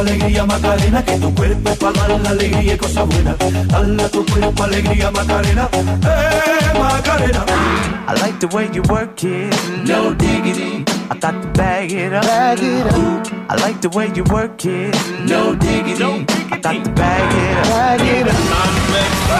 Alegría Macarena, que tu cuerpo para dar la alegría y cosas buenas. Dale tu cuerpo alegría Macarena, eh Macarena. I like the way you work it. No diggity, I got to bag it up. bag it up. I like the way you work it. No diggity, I got to bag it up. bag it up.